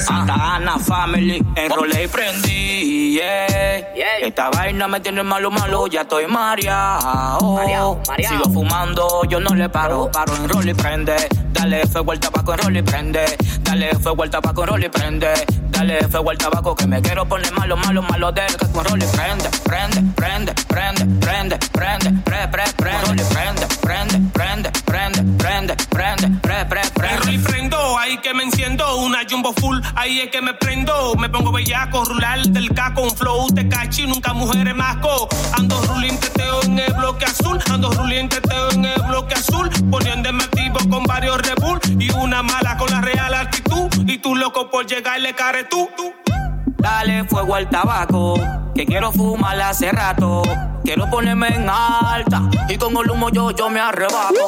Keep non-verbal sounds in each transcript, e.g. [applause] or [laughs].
Santa Ana Family, enrolé y prendí. Yeah. Esta vaina me tiene malo, malo, ya estoy mareado. Sigo fumando, yo no le paro, paro, enrolé y prende. Dale fuego al tabaco, enrolé y prende. Dale fuego al tabaco, enrolé y prende. Dale fuego al tabaco que me quiero poner malo, malo, malo del que con y prende, prende, prende, prende, prende, prende, pre, pre, prende, prende, prende, prende, prende, prende, prende, pre, pre, prende. y prendo, ahí que me enciendo, una jumbo full, ahí es que me prendo, me pongo bellaco, rular del caco, un flow te cachi, nunca mujeres masco, ando rulín teteo en el bloque azul, ando rulín teteo en el bloque azul, poniéndome activo con varios Red y una mala con la real actitud, y tú loco por llegarle care Dale fuego al tabaco, que quiero fumar hace rato. Quiero ponerme en alta y con el humo yo, yo me arrebato.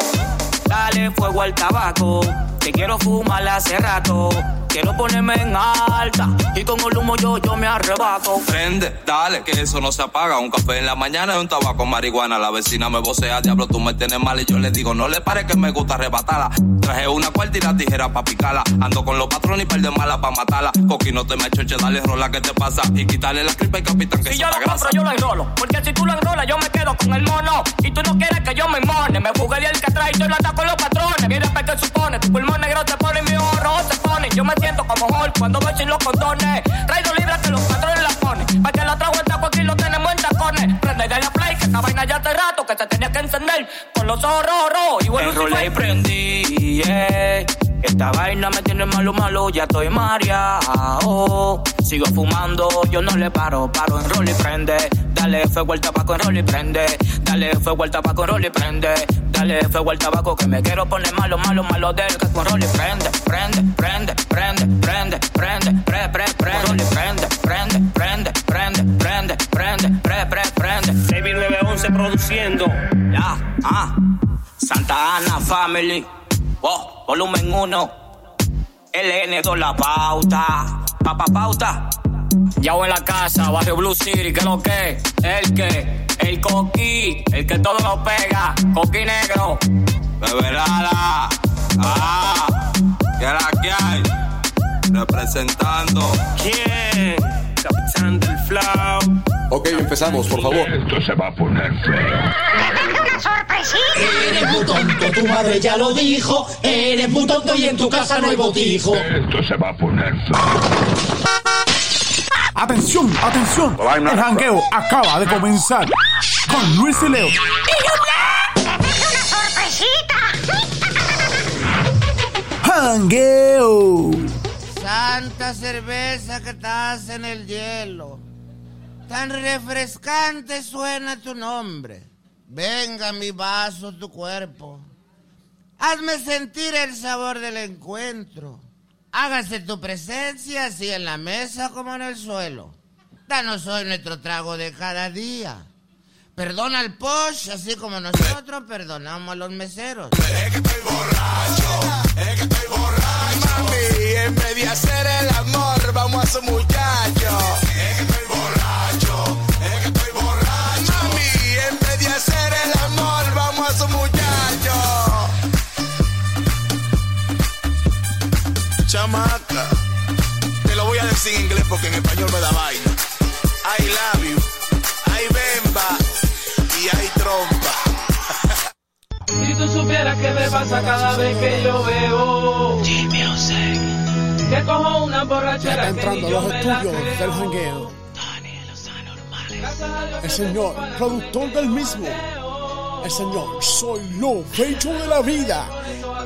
Dale fuego al tabaco, que quiero fumar hace rato. Quiero ponerme en alta y con el humo yo, yo me arrebato. Prende, dale, que eso no se apaga. Un café en la mañana y un tabaco marihuana. La vecina me vocea, diablo, tú me tienes mal. Y yo le digo, no le pare que me gusta arrebatarla. Traje una cuarta y la tijera pa' picarla. Ando con los patrones y par de mala pa' matarla. Coqui, no te me choche, dale rola que te pasa. Y quitarle la cripa y capitán que Si yo lo compro, yo lo enrolo. Porque si tú lo enrolas, yo me quedo con el mono. Y tú no quieres que yo me mone. Me jugué el que trae y yo lo ataco con los patrones. Mira, ¿qué supone? Tu pulmón negro te pone mi oro, te pone. Yo me siento como Hulk cuando voy sin los condones. Traigo libras que los patrones la ponen. Pa' que la trajo esta aquí lo tenemos en tacones. Prende de la play, que esta vaina ya hace rato que se tenía que encender. Con los ojos rojos, y bueno, Enrolé y prendí, yeah. Esta vaina me tiene malo, malo, ya estoy mareado. Sigo fumando, yo no le paro, paro, enrollo y prende. Dale fuego al tabaco, enrollo y prende. Dale fuego al tabaco, enrollo y prende. Dale fuego al tabaco que me quiero poner malo, malo, malo del que con y prende, prende, prende, prende, prende, prende, pre, pre, prende, prende, prende, prende, prende, prende, prende, pre, pre, prende. 911 produciendo. Ya, ah. Santa Ana Family. Oh, volumen 1. LN2 la pauta. Papa pauta. Ya en la casa, barrio Blue City, que lo que, el que, el coqui, el que todo lo pega, coqui negro. Beberada, ah, que la que hay, representando. ¿Quién? Capitán del Flow. Ok, empezamos, por favor. Esto se va a poner feo. una sorpresita! Eres muy tonto, tu madre ya lo dijo. Eres muy tonto y en tu casa no hay botijo. Esto se va a poner feo. Atención, atención. El jangueo acaba de comenzar con Luis y Leo. Jangueo. Santa cerveza que estás en el hielo. Tan refrescante suena tu nombre. Venga mi vaso, tu cuerpo. Hazme sentir el sabor del encuentro. Hágase tu presencia así en la mesa como en el suelo. Danos hoy nuestro trago de cada día. Perdona al posh, así como nosotros perdonamos a los meseros. Es. Vez que yo veo que cojo una borrachera Está que ni entrando a yo los estudios del jangueo. El señor, productor del mismo. El señor, soy lo fecho de la vida.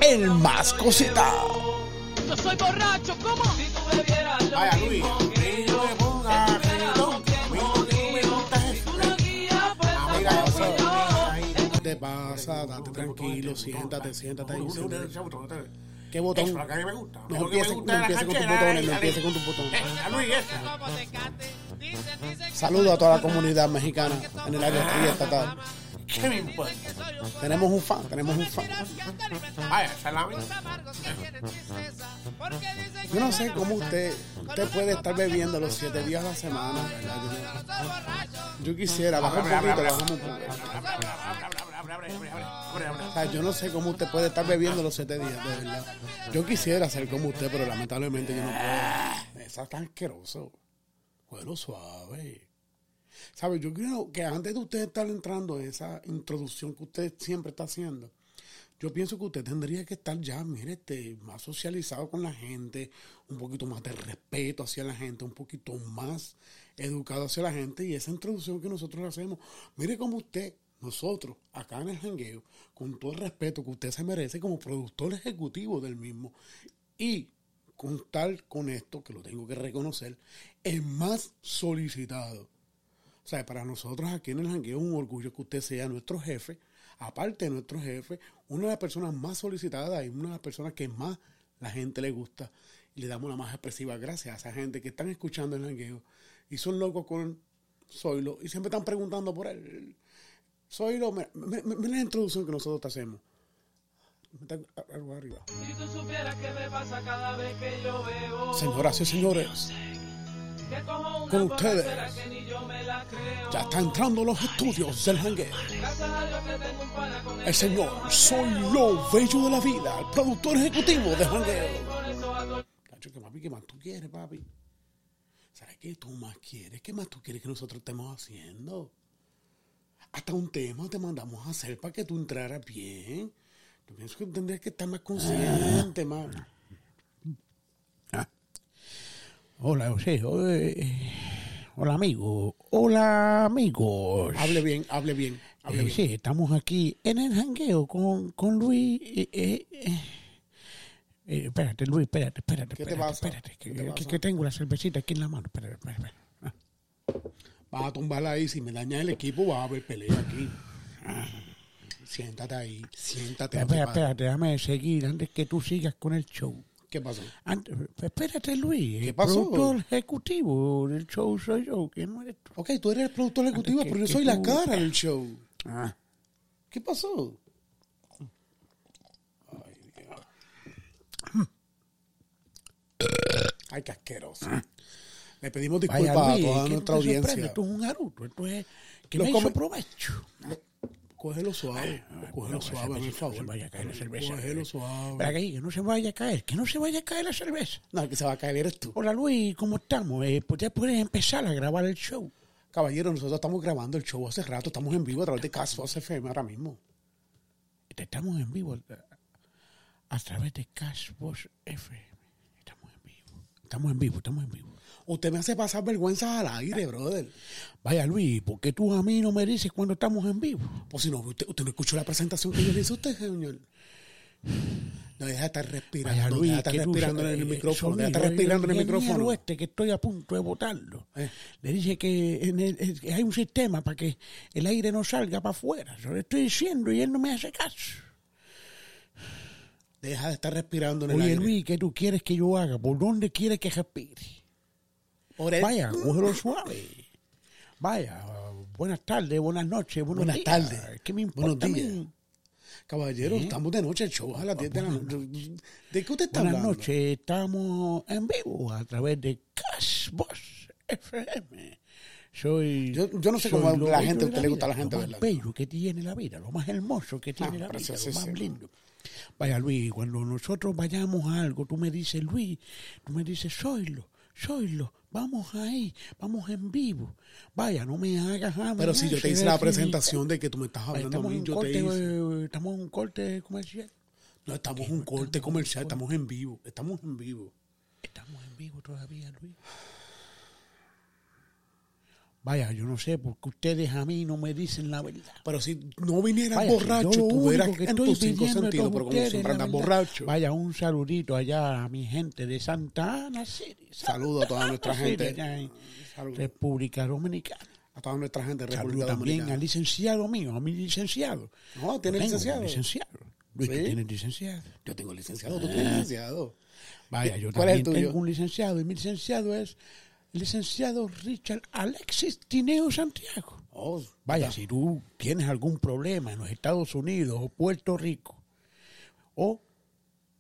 El más cosita. Yo soy borracho, ¿cómo? Si tú bebieras lo Vaya, mismo Luis, te pasa? Date tranquilo, siéntate, siéntate. ¿Qué botón? Eso que me gusta. No empieces no empieces con tus botones, no eh, empieces con tus botones. Saludos a toda la comunidad mexicana en el área triestatal. ¿Qué me importa? Tenemos un fan, tenemos un fan. Vaya, salami. Yo no sé cómo usted, usted puede estar bebiendo los siete días a la semana. yo quisiera, bajar un poquito, bajamos un poquito. O sea, yo no sé cómo usted puede estar bebiendo los siete días, de verdad. Yo quisiera ser como usted, pero lamentablemente yo no puedo. Esa tan asqueroso. Juelo suave. ¿Sabes? Yo creo que antes de usted estar entrando en esa introducción que usted siempre está haciendo, yo pienso que usted tendría que estar ya, mire, este, más socializado con la gente, un poquito más de respeto hacia la gente, un poquito más educado hacia la gente y esa introducción que nosotros hacemos, mire como usted, nosotros, acá en el jangueo, con todo el respeto que usted se merece como productor ejecutivo del mismo y contar con esto, que lo tengo que reconocer, es más solicitado. O sea, para nosotros aquí en el jangueo es un orgullo que usted sea nuestro jefe, aparte de nuestro jefe, una de las personas más solicitadas y una de las personas que más la gente le gusta. Y le damos la más expresiva gracias a esa gente que están escuchando el jangueo y son locos con Zoilo y siempre están preguntando por él. Zoilo, mira, mira- la introducción que nosotros te hacemos. Algo arriba. Si tú supieras qué me pasa cada vez que yo veo. Señoras y señores, Que con ustedes. que ya está entrando los estudios del que con El señor Soy lo bello de la vida, el productor ejecutivo de todo Cacho, ¿qué, papi, ¿qué más tú quieres, papi? ¿Sabes qué tú más quieres? ¿Qué más tú quieres que nosotros estemos haciendo? Hasta un tema te mandamos a hacer para que tú entraras bien. Yo pienso que tendrías que estar más consciente, más. Hola, José. eh, Hola, amigo. Hola, amigos. Hable bien, hable bien, hable Eh, bien. sí, estamos aquí en el jangueo con, con Luis. eh, eh, eh. Espérate, Luis, espérate, espérate. ¿Qué te espérate, pasa? Espérate, que, ¿Qué te que- pasa? que tengo la cervecita aquí en la mano. Espérate, espérate, espérate. Ah. Vas a tumbarla ahí. Si me dañas el equipo, va a haber pelea aquí. Siéntate ahí, siéntate. Espera, espérate, déjame seguir antes que tú sigas con el show. ¿Qué pasó? Antes, espérate, Luis. ¿Qué el pasó? productor ejecutivo del show soy yo, que no eres tú. Ok, tú eres el productor ejecutivo, que- pero yo soy la cara del show. Ah. ¿Qué pasó? Ay, qué asqueroso. Le pedimos disculpas Vaya, a toda nuestra sorprende, audiencia. Esto es un aruto, esto es que Los me hizo come- provecho. Cógelo suave, cógelo suave, por favor. No se vaya a caer la cerveza. Cógelo suave. Que, no se vaya a caer, que no se vaya a caer la cerveza. No, que se va a caer eres tú. Hola Luis, ¿cómo estamos? Eh, pues ya puedes empezar a grabar el show. Caballero, nosotros estamos grabando el show hace rato, estamos en vivo a través de Casfos FM ahora mismo. Estamos en vivo a, a través de Cashbox FM. Estamos en vivo. Estamos en vivo, estamos en vivo. Usted me hace pasar vergüenza al aire, brother. Vaya Luis, ¿por qué tú a mí no me dices cuando estamos en vivo? Pues si no, usted, usted no escuchó la presentación que yo le hice a usted, señor. No, deja de estar respirando, Vaya Luis, deja de estar tú respirando en el eh, micrófono, deja sonido, estar respirando en el micrófono. este que estoy a punto de botarlo. Eh. Le dije que en el- eh, que hay un sistema para que el aire no salga para afuera. Yo le estoy diciendo y él no me hace caso. Deja de estar respirando en el Oye aire. Luis, ¿qué tú quieres que yo haga? ¿Por dónde quieres que respire? Vaya, cógelo suave. Vaya, buenas tardes, buenas noches, buenos Buenas días. tardes. ¿Qué me Buenos importa a mí? días. Caballero, ¿Eh? estamos de noche, show a las 10 de la noche. ¿De qué usted está Buenas hablando? noches, estamos en vivo a través de Cashbox FM. Soy. Yo- yo no sé cómo lo la gente- a usted le gusta vida, la gente, Lo más ¿verdad? bello que tiene la vida, lo más hermoso que tiene Ah, la vida, lo más lindo. Vaya, Luis, cuando nosotros vayamos a algo, tú me dices, Luis, tú me dices, soylo, soylo, vamos ahí, vamos en vivo. Vaya, no me hagas nada. Pero si yo te hice la presentación de que tú me estás hablando a mí, yo corte, te hice. eh, estamos en un corte comercial. No, estamos en un corte comercial, estamos en vivo, estamos en vivo. Estamos en vivo todavía, Luis. Vaya, yo no sé, porque ustedes a mí no me dicen la verdad. Pero si no vinieras Vaya, si borracho, yo lo tú que en tus cinco sentidos, pero como siempre la andas verdad. borracho. Vaya, un saludito allá a mi gente de Santa Ana City. Saludo a toda nuestra Santa gente. en. República Dominicana. A toda nuestra gente de Saludo República también al Dominicana. licenciado mío, a mi licenciado. No, ¿tiene licenciado? licenciado. Luis, ¿tú ¿Sí? tienes licenciado? Yo tengo licenciado, tú tienes licenciado. Vaya, yo ¿Cuál es el también tuyo? tengo un licenciado y mi licenciado es licenciado Richard Alexis Tineo Santiago. Oh, Vaya, si tú tienes algún problema en los Estados Unidos o Puerto Rico o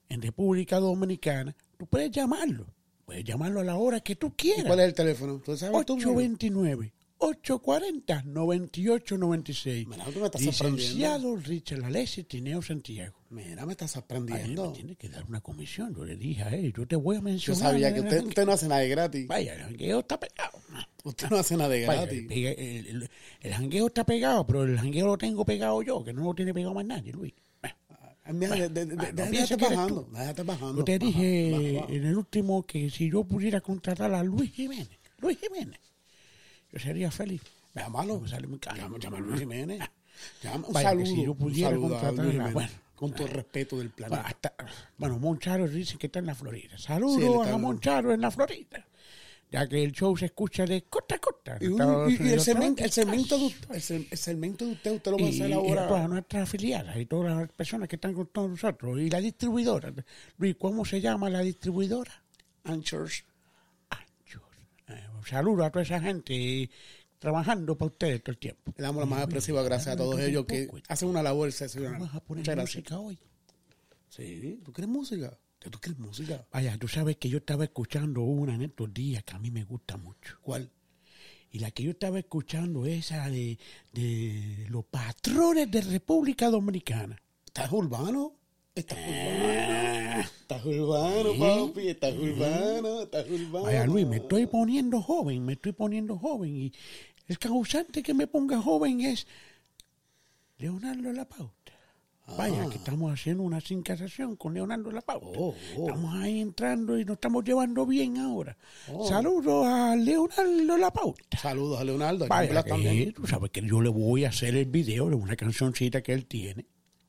en República Dominicana, tú puedes llamarlo. Puedes llamarlo a la hora que tú ¿y quieras. ¿Cuál es el teléfono? ¿Tú sabes tu número? 829 840-9896. Mira, tú me estás Licenciado Richard Alessi Tineo Santiago. Mira, me estás Ay, sorprendiendo. me tiene que dar una comisión. Yo le dije a él, yo te voy a Yo mencionar. sabía que usted, usted no hace nada de gratis. Vaya, el jangueo está pegado. Usted no hace nada de gratis. el, el- el- el jangueo está pegado, pero el jangueo lo tengo pegado yo, que no lo tiene pegado más nadie, Luis. Mira, Bueno, de- piensa Déjate bajando. Déjate bajando. Yo te Baja, dije baja, baja. en el último que si yo pudiera contratar a Luis Jiménez, Luis Jiménez, yo sería feliz. Llámalo. Me sale muy caro. Llama, a Luis Jiménez. Llama, un Vaya, saludo. si yo pudiera contratar bueno. con todo el respeto del Bueno, planeta. hasta- bueno, Moncharo dice que está en la Florida. Saludos Sí, a Moncharo en la Florida. Ya que el show se escucha de costa a costa. Y, un- y- y el, segmento, el, segmento de, usted- el, el segmento de usted, usted lo va a y, hacer y ahora. a todas nuestras afiliadas y todas las personas que están con todos nosotros. Y la distribuidora. Luis, ¿cómo se llama la distribuidora? Anchors. Saludo a toda esa gente y trabajando para ustedes todo el tiempo. Le damos la más expresiva gracias a todos ellos que hacen una labor excepcional. Vamos a poner música hoy. Sí, ¿tú quieres música? ¿Que ¿Tú quieres música? Vaya, tú sabes que yo estaba escuchando una en estos días que a mí me gusta mucho. ¿Cuál? Y la que yo estaba escuchando es esa de, de los patrones de República Dominicana. ¿Estás urbano? ¿Estás urbano? ¿Estás urbano, papi? ¿Estás urbano? ¿Estás urbano? Vaya, Luis, me estoy poniendo joven, me estoy poniendo joven. Y el causante que me ponga joven es Leonardo La Pauta. Vaya, que estamos haciendo una sincronización con Leonardo La Pauta. Oh, oh. Estamos ahí entrando y nos estamos llevando bien ahora. Oh. Saludos a Leonardo La Pauta. Saludos a Leonardo. Vaya, que también. tú sabes que yo le voy a hacer el video de una cancioncita que él tiene.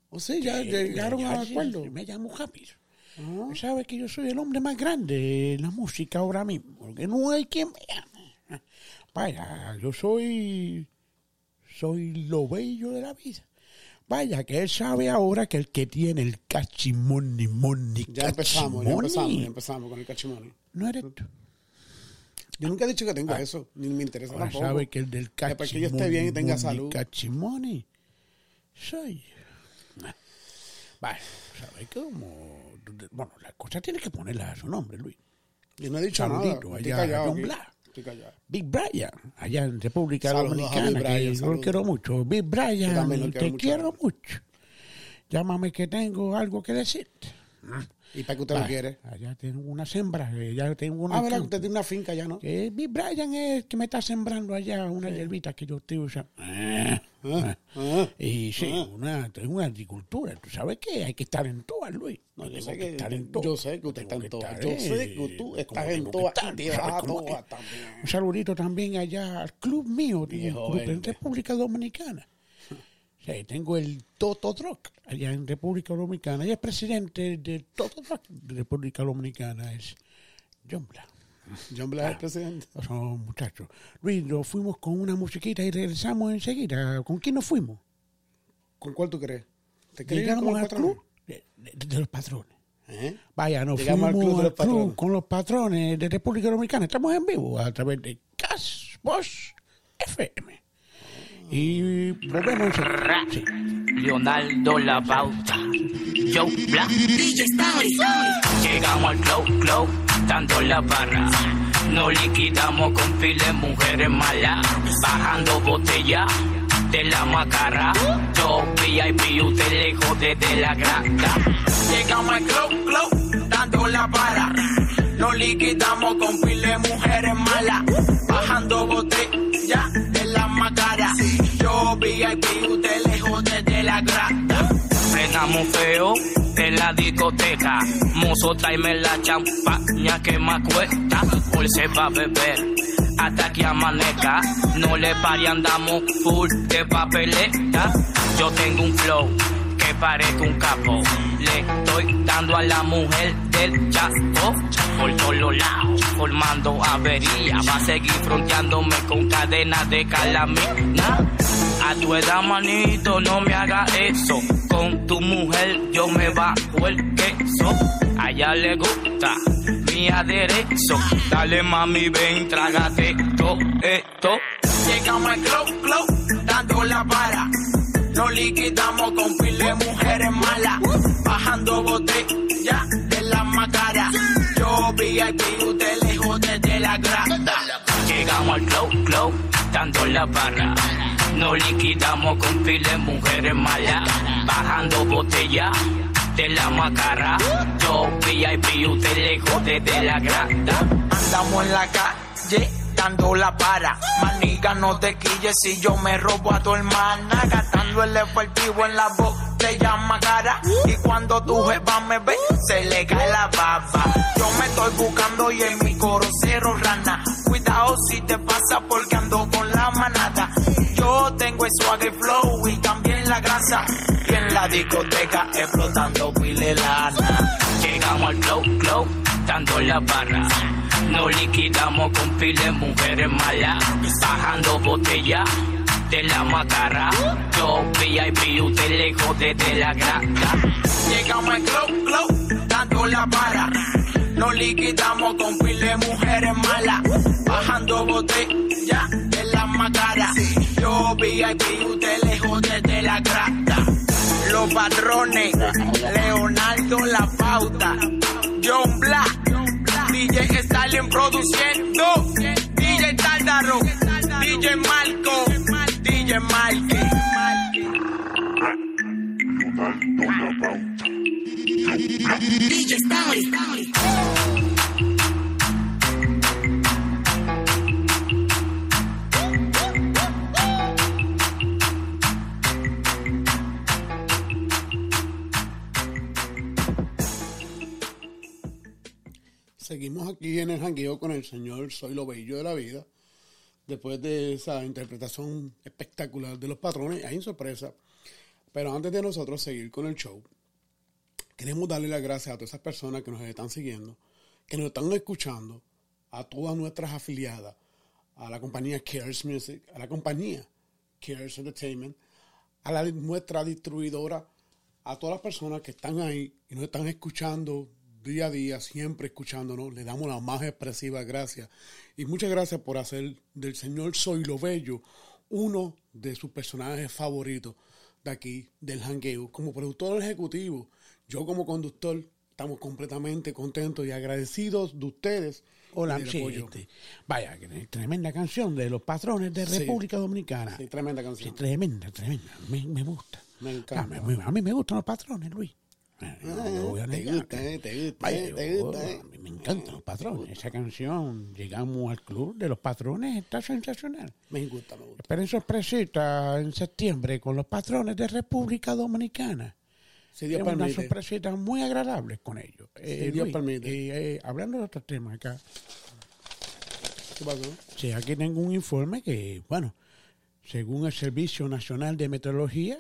O sí, ya Sí, llegaron ya, a sí, acuerdo. Me llamo Javis. Sabe que yo soy el hombre más grande en la música ahora mismo, porque no hay quien me llame. Vaya, yo soy, soy lo bello de la vida. Vaya, que él sabe ahora que el que tiene el cachimoni, moni, Ya empezamos, ya empezamos, ya empezamos con el cachimoni. No eres tú. Yo nunca he dicho que tengo eso, ni me interesa Ahora tampoco. sabe que el del cachimoni, que yo esté bien y tenga salud. cachimoni, soy yo. Vale, sabe que como... Bueno, la cosa tiene que ponerla a su nombre, Luis. Yo no he dicho Saludito nada. Estoy allá a callado. John aquí. Blas. Estoy callado. Big Brian, allá en República Saludos Dominicana, Brian, que yo lo quiero mucho. Big Brian, te quiero quiero mucho. Llámame que tengo algo que decirte. ¿Y para qué usted lo quiere? Allá tengo una sembra, eh, ya tengo una Ah, ¿verdad? Usted tiene una finca ya, ¿no? Que Big Brian es el que me está sembrando allá una hierbita que yo estoy usando. Ah, Ah, ah, y sí, ah. una, una agricultura. Tú sabes que hay que estar en todas, Luis. No, yo sé que, estar en todas. yo sé que usted está en que todas. Yo eh, sé que tú estás en que todas. Un saludito también allá al club mío, club en. República Dominicana. Sí, tengo el Toto Droc allá en República Dominicana. Ella es presidente del Toto Droc de República Dominicana, es John. John Blas es el presidente. [laughs] Son muchachos. Luis, nos fuimos con una musiquita y regresamos enseguida. ¿Con quién nos fuimos? ¿Con cuál tú crees? ¿Te crees con Llegamos los al patrones? club de, de- de los patrones. ¿Eh? Vaya, nos Llegamos al fuimos club de al los club patrones. con los patrones de República Dominicana. Estamos en vivo a través de Cas Boss FM. Y volvemos. Sí. Leonardo La Pauta, Joe Black. Llegamos al club, club, dando la barra. Nos liquidamos con pile de mujeres malas. Bajando botella de la macarra. Yo VIP, usted lejos desde la grada. Llegamos al club, club, dando la barra. Nos liquidamos con pile de mujeres malas. Bajando botella de la macara. Yo VIP, usted lejos desde la grada. Frenamos feo en la discoteca. Mozo, tráeme la champaña que más cuesta. Hoy se va a beber hasta que amanezca. No le pare, andamos full de papeleta. Yo tengo un flow que parezco un capo. Le estoy dando a la mujer del chapo por todos lados, formando avería. Va a seguir fronteándome con cadenas de calamina. A tu edad, manito, no me haga eso. Con tu mujer yo me bajo el queso. A ella le gusta mi aderezo. Dale mami, ven, trágate todo esto. Llegamos al club, club, dando la vara. Nos liquidamos con pile mujeres malas. Bajando botella de la macara. Yo VIP, usted lejos desde la grada. Llegamos al club, club, dando la barra. Nos liquidamos con pile de mujeres malas, bajando botella de la macara. Yo VIP, usted lejos desde la granda. Andamos en la calle dando la para. Maniga, no te quilles si yo me robo a tu hermana. Gastando el efectivo en la botella más cara. Y cuando tu jefa me ve, se le cae la baba. Yo me estoy buscando y en mi coro cero rana. Cuidado si te pasa porque ando con la manada. El swagger flow y también la grasa. Y en la discoteca explotando pile lana. Llegamos al flow, flow, dando la barra. Nos liquidamos con pile de mujeres malas, bajando botella de la macara. Yo VIP, usted lejos desde la granda. Llegamos al club, club, dando la para. Nos liquidamos con pile de mujeres malas, bajando botella de la macara. Yo VIP, usted lejos desde la grada. Los patrones, Leonardo La Pauta, John Black, DJ Stalin produciendo, DJ Tardaro, DJ Marco, DJ Marque. DJ Stanley. Seguimos aquí en el jangueo con el señor Soy lo Bello de la Vida. Después de esa interpretación espectacular de los patrones, hay sorpresa. Pero antes de nosotros seguir con el show, queremos darle las gracias a todas esas personas que nos están siguiendo, que nos están escuchando, a todas nuestras afiliadas, a la compañía Cares Music, a la compañía Cares Entertainment, a la, nuestra distribuidora, a todas las personas que están ahí y nos están escuchando día a día, siempre escuchándonos. Le damos las más expresivas gracias. Y muchas gracias por hacer del señor Soy lo Bello uno de sus personajes favoritos de aquí, del jangueo. Como productor ejecutivo, yo como conductor, estamos completamente contentos y agradecidos de ustedes. Hola, este, vaya, tremenda canción de los patrones de Sí. República Dominicana. Sí, tremenda canción. Sí, tremenda, tremenda. Me, me gusta. Me Ah, encanta. me- a mí me gustan los patrones, Luis. Eh, Ah, te gusta, eh, te gusta, Vaya, eh, te yo- gusta, eh. me encantan los patrones. Esa canción, llegamos al club de los patrones, está sensacional. Me gusta, me gusta. Esperen sorpresita en septiembre con los patrones de República Dominicana. Si Dios permite. sorpresitas muy agradables con ellos. Eh, Dios Luis, permite. eh, hablando de otros temas acá, ¿Qué pasó? Sí, aquí tengo un informe que, bueno, según el Servicio Nacional de Meteorología,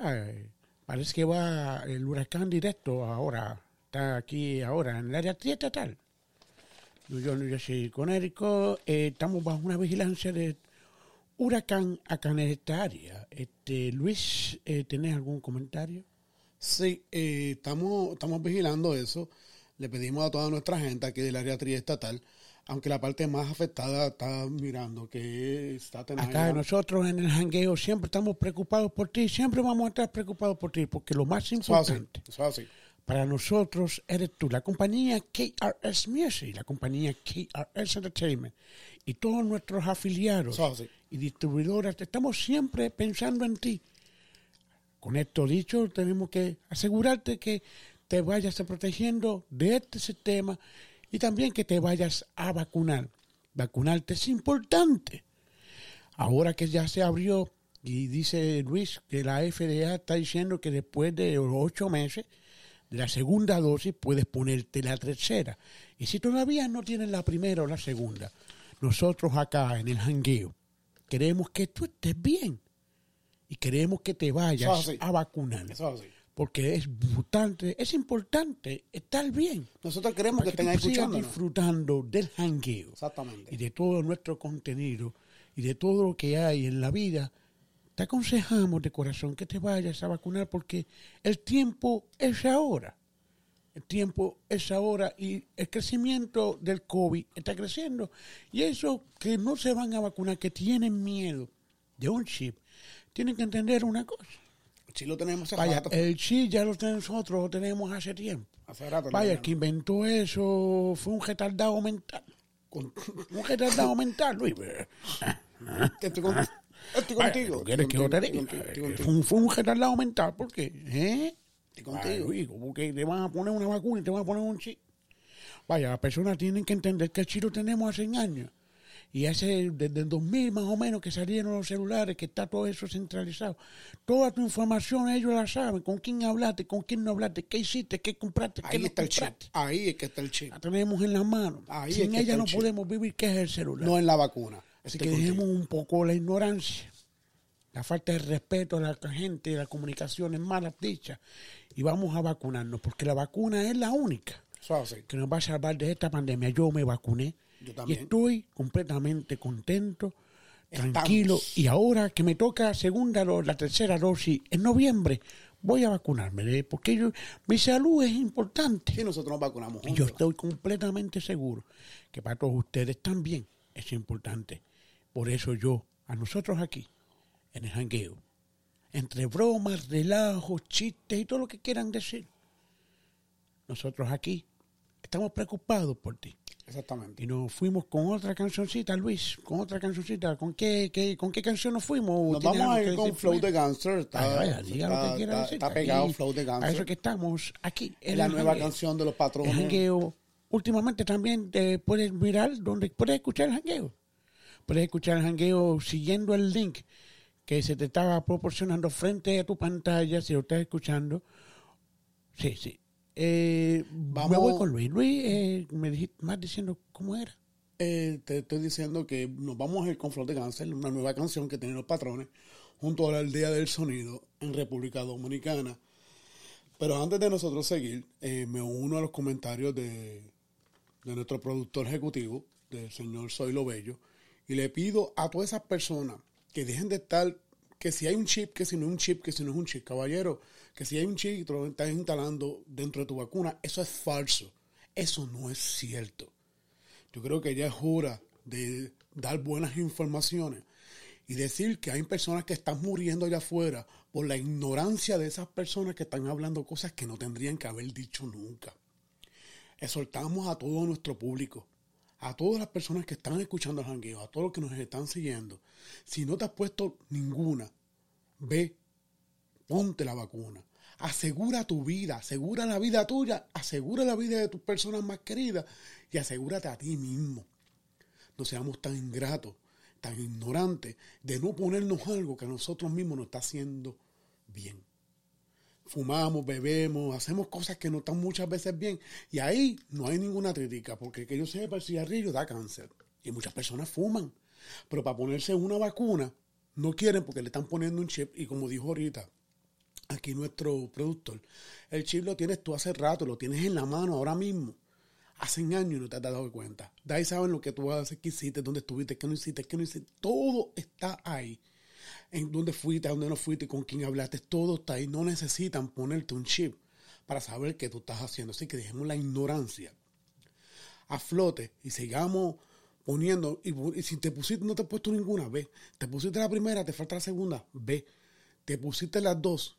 parece que va el huracán directo ahora, está aquí ahora en el área triestatal. New York, New Jersey, Connecticut, eh, estamos bajo una vigilancia de huracán acá en esta área. Este, Luis, eh, ¿tenés algún comentario? Sí, eh, estamos, estamos vigilando eso. Le pedimos a toda nuestra gente aquí del área triestatal, aunque la parte más afectada está mirando, que está Acá nosotros en el jangueo siempre estamos preocupados por ti, siempre vamos a estar preocupados por ti, porque lo más Eso así, importante eso así. para nosotros eres tú, la compañía KRS Music, la compañía KRS Entertainment y todos nuestros afiliados y distribuidoras, estamos siempre pensando en ti. Con esto dicho, tenemos que asegurarte que te vayas protegiendo de este sistema y también que te vayas a vacunar. Vacunarte es importante. Ahora que ya se abrió y dice Luis que la FDA está diciendo que después de ocho meses de la segunda dosis puedes ponerte la tercera. Y si todavía no tienes la primera o la segunda, nosotros acá en el jangueo queremos que tú estés bien y queremos que te vayas a vacunar. Eso así. Porque es importante, es importante estar bien. Nosotros queremos que estén sigas escuchándonos. disfrutando del jangueo Exactamente. y de todo nuestro contenido y de todo lo que hay en la vida, te aconsejamos de corazón que te vayas a vacunar porque el tiempo es ahora. El tiempo es ahora y el crecimiento del COVID está creciendo. Y eso que no se van a vacunar, que tienen miedo de un chip, tienen que entender una cosa. Sí lo tenemos hace Vaya, rato. el chip ya lo tenemos nosotros, lo tenemos hace tiempo. Hace rato Vaya, el que inventó eso fue un retardado mental. Con- Un retardado [laughs] mental, Luis. estoy, cont- Estoy Vaya, contigo. ¿tú quieres que yo te diga? Contigo, Fue un, fue un retardado mental, ¿por qué? ¿Eh? Estoy contigo. Ay, porque te van a poner una vacuna y te van a poner un chip. Vaya, las personas tienen que entender que el chip lo tenemos hace años. Y hace desde el 2000 más o menos que salieron los celulares, que está todo eso centralizado. Toda tu información ellos la saben, con quién hablaste, con quién no hablaste, qué hiciste, qué compraste, qué Ahí no está el chip. Ahí es que está el chip. La tenemos en las manos. Ahí es Sin ella no chip. podemos vivir, ¿qué es el celular? No en la vacuna. Así que dejemos un poco la ignorancia, la falta de respeto a la gente, las comunicaciones malas dichas y vamos a vacunarnos porque la vacuna es la única es que nos va a salvar de esta pandemia. Yo me vacuné Yo y estoy completamente contento, Estamos. tranquilo y ahora que me toca segunda la tercera dosis en noviembre voy a vacunarme ¿eh? porque yo, mi salud es importante. Sí, nosotros nos vacunamos Y yo estoy completamente seguro que para todos ustedes también es importante. Por eso yo, a nosotros aquí, en el jangueo, entre bromas, relajos, chistes y todo lo que quieran decir, nosotros aquí estamos preocupados por ti. Exactamente. Y nos fuimos con otra cancioncita, Luis, con otra cancioncita. ¿Con qué, qué- con qué canción nos fuimos? Nos ¿Tiene vamos a ir con Flow de Gangster. Está, Vaya, vaya, diga lo está- que quiera está- decir. está pegado Aquí, Flow de A Gangster. eso que estamos aquí. Es la el nueva jangueo. canción de los El patrones. jangueo, últimamente también te puedes mirar donde puedes escuchar el jangueo. Puedes escuchar el jangueo siguiendo el link que se te estaba proporcionando frente a tu pantalla si lo estás escuchando. Sí, sí. Eh, Vamos- Me voy con Luis. Luis, eh, me dijiste más diciendo cómo era. Eh, te estoy diciendo que nos vamos a ir con Flow de Gangster, una nueva canción que tienen los patrones, junto a la aldea del sonido en República Dominicana. Pero antes de nosotros seguir, eh, me uno a los comentarios de, de nuestro productor ejecutivo, del señor Soy Lo Bello, y le pido a todas esas personas que dejen de estar, que si hay un chip, que si no es un chip, que si no es un chip, caballero, que si hay un chip y te lo estás instalando dentro de tu vacuna, eso es falso, eso no es cierto. Yo creo que ya es hora de dar buenas informaciones y decir que hay personas que están muriendo allá afuera por la ignorancia de esas personas que están hablando cosas que no tendrían que haber dicho nunca. Exhortamos a todo nuestro público, a todas las personas que están escuchando el jangueo, a todos los que nos están siguiendo. Si no te has puesto ninguna, ve, ponte la vacuna. Asegura tu vida, asegura la vida tuya, asegura la vida de tus personas más queridas y asegúrate a ti mismo. No seamos tan ingratos, tan ignorantes de no ponernos algo que a nosotros mismos nos está haciendo bien. Fumamos, bebemos, hacemos cosas que no están muchas veces bien y ahí no hay ninguna crítica porque que yo sepa el cigarrillo da cáncer y muchas personas fuman, pero para ponerse una vacuna no quieren porque le están poniendo un chip y como dijo ahorita, aquí nuestro productor, el chip lo tienes tú hace rato, lo tienes en la mano ahora mismo. Hace años y no te has dado cuenta. De ahí saben lo que tú haces, qué hiciste, dónde estuviste, qué no hiciste, qué no hiciste. Todo está ahí. En dónde fuiste, a dónde no fuiste, con quién hablaste. Todo está ahí. No necesitan ponerte un chip para saber qué tú estás haciendo. Así que dejemos la ignorancia a flote y sigamos poniendo. Y, y si te pusiste, no te has puesto ninguna, ve. Te pusiste la primera, te falta la segunda, ve. Te pusiste las dos,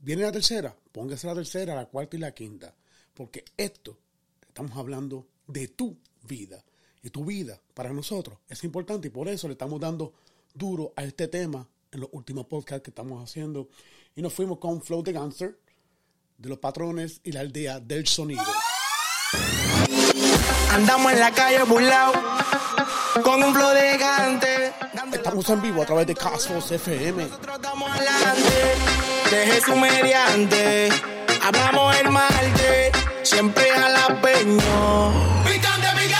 Viene la tercera, póngase la tercera, la cuarta y la quinta. Porque esto, estamos hablando de tu vida. Y tu vida, para nosotros, es importante. Y por eso le estamos dando duro a este tema en los últimos podcasts que estamos haciendo. Y nos fuimos con Flow the Gangster, de los patrones y la aldea del sonido. Andamos en la calle burlao con un flow de gigante. Estamos en vivo a través de Casfos FM. Estamos adelante de Jesús mediante. Hablamos el martes, siempre a la peño.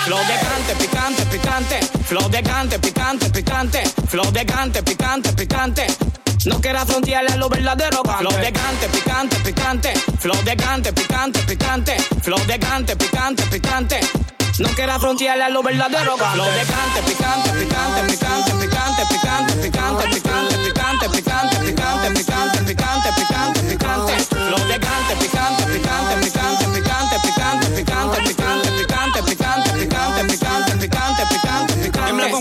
Flow de cante, picante, picante. Flow de cante, picante, picante. Flow de cante, picante, picante. No quieras frontearle a lo verdadero Flow de cante, picante, picante. Flow de cante, picante, picante. Flow de cante, picante, picante. No quieras frontearle a lo verdadero Flow de cante, picante, picante, picante, picante, picante, picante, picante, picante, picante, picante, picante, picante, picante, picante. Flow de cante, picante, picante, picante, picante, picante, picante, picante, picante,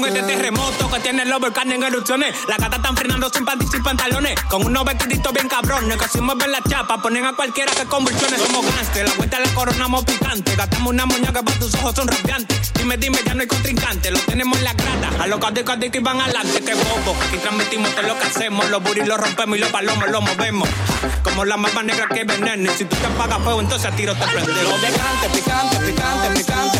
este terremoto que tiene los volcanes en erupciones. Las gatas están frenando sin panty sin pantalones. Con unos vestiditos bien cabrones. Que si mueven la chapa, ponen a cualquiera que convulsiones. Somos gangsters, la vuelta la coronamos picante. Gastamos una que para tus ojos son radiantes. Dime, dime, ya no hay contrincante. Lo tenemos en la grada. A los cadicos que van adelante, que bobo. Aquí transmitimos todo lo que hacemos. Los buris los rompemos y los palomos los movemos. Como la mapa negra que veneno. Y si tú te apagas fuego, entonces a tiro te prende. Lo picante, picante, picante, picante,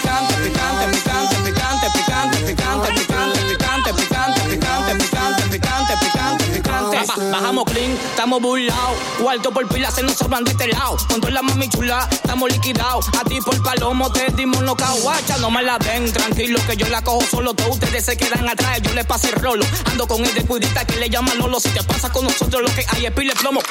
Bajamos clean, estamos burlados. Cuarto por pila se nos sobran de este lado. Con toda la mami chula, estamos liquidados. A ti por palomo te dimos no caguacha. No me la den, tranquilo que yo la cojo solo. Todos ustedes se quedan atrás, yo le pasé el rolo. Ando con el de cuidita que le llaman Lolo. Si te pasa con nosotros, lo que hay es pile plomo.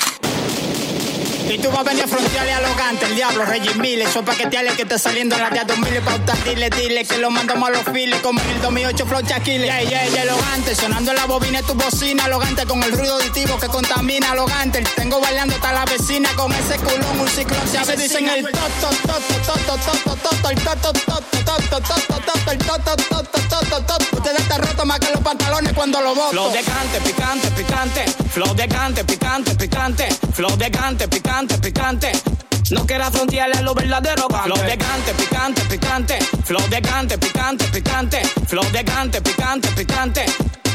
Y tú vas a venir a frontearle arrogante, el diablo, Reggie Mille, esos paqueteales que está saliendo en la de 2000 y pauta, dile, dile que lo mandamos a los files como el 2008 Flow Chaquile. Yeah, yeah, yeah, elogante, sonando la bobina de tu bocina, alogante con el ruido auditivo que contamina, alogante. Tengo bailando hasta la vecina con ese culón, un ciclón, se dicen el toto, toto, toto, toto, toto, el toto, toto, toto, toto, toto, el toto, toto, toto, toto. Ustedes están rotos más que los pantalones cuando lo boto. Flow de cante, picante, picante. Flow de cante, picante, picante. Flow de cante, picante, picante. No quiera frontearle a lo verdadero Flow de cante, picante, picante. Flow de cante, picante, picante. Flow de cante, picante, picante.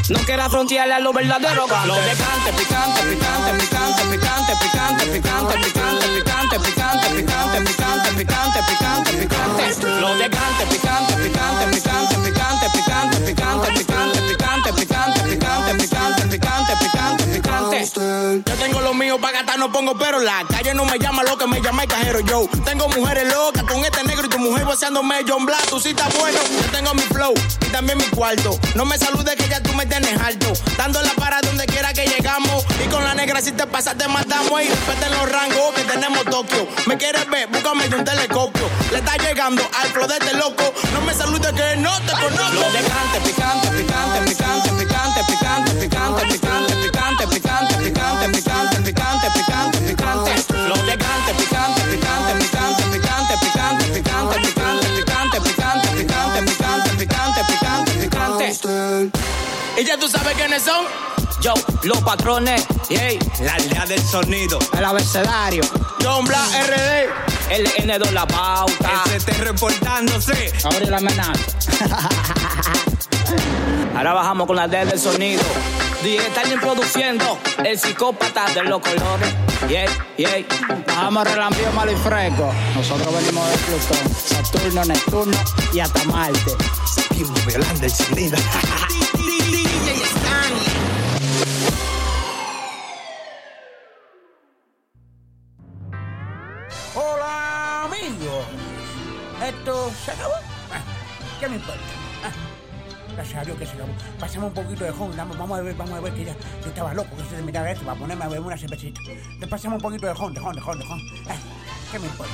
No quiera frontearle a lo verdadero Flow de cante, picante, picante, picante, picante, picante, picante, picante, picante, picante, picante, picante, picante, picante, picante. Flow de cante, picante, picante, picante, picante, picante, picante, picante, picante, picante, picante, picante, picante, picante, picante. Yo tengo lo mío para no pongo pero la calle no me llama lo que me llama el cajero yo. Tengo mujeres locas con este negro y tu mujer voceándome John Black, tú sí estás bueno. Yo tengo mi flow y también mi cuarto. No me saludes que ya tú me tienes alto. Dándola para donde quiera que llegamos. Y con la negra si te pasas te matamos y respeten los rangos que tenemos Tokio. ¿Me quieres ver? Búscame de un telescopio. Le está llegando al flow de este loco. No me saludes que no te conozco. Picante, picante, picante, picante, picante, picante, picante, picante, picante, picante, picante, picante, picante, de cante, picante, picante, picante, picante, picante, picante, picante, picante, picante, picante, picante, picante, picante, picante. Y ya tú sabes quiénes son. Yo, los patrones, yay, la aldea del sonido, El abecedario. John Black RD. el N2 la pauta, ST reportándose. Abre la amenaza. Ahora bajamos con la D del sonido. DJ Stalin produciendo, el psicópata de los colores. Yeah, yeah. Bajamos relambío malo y fresco. Nosotros venimos de Plutón, Saturno, Neptuno y hasta Marte. Seguimos violando el sonido. Hola, amigos. Esto se acabó. Ah, ¿Qué me importa? Gracias a Dios que. Pasamos un poquito de jon. Vamos a ver, vamos a ver que yo estaba loco que se terminara esto para ponerme a beber una cervecita. Pasamos un poquito de jon, de jon, de jon, de jon. Ah, ¿Qué me importa?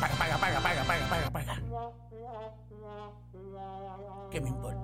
Paga, paga, paga, paga, paga, paga, paga. ¿Qué me importa?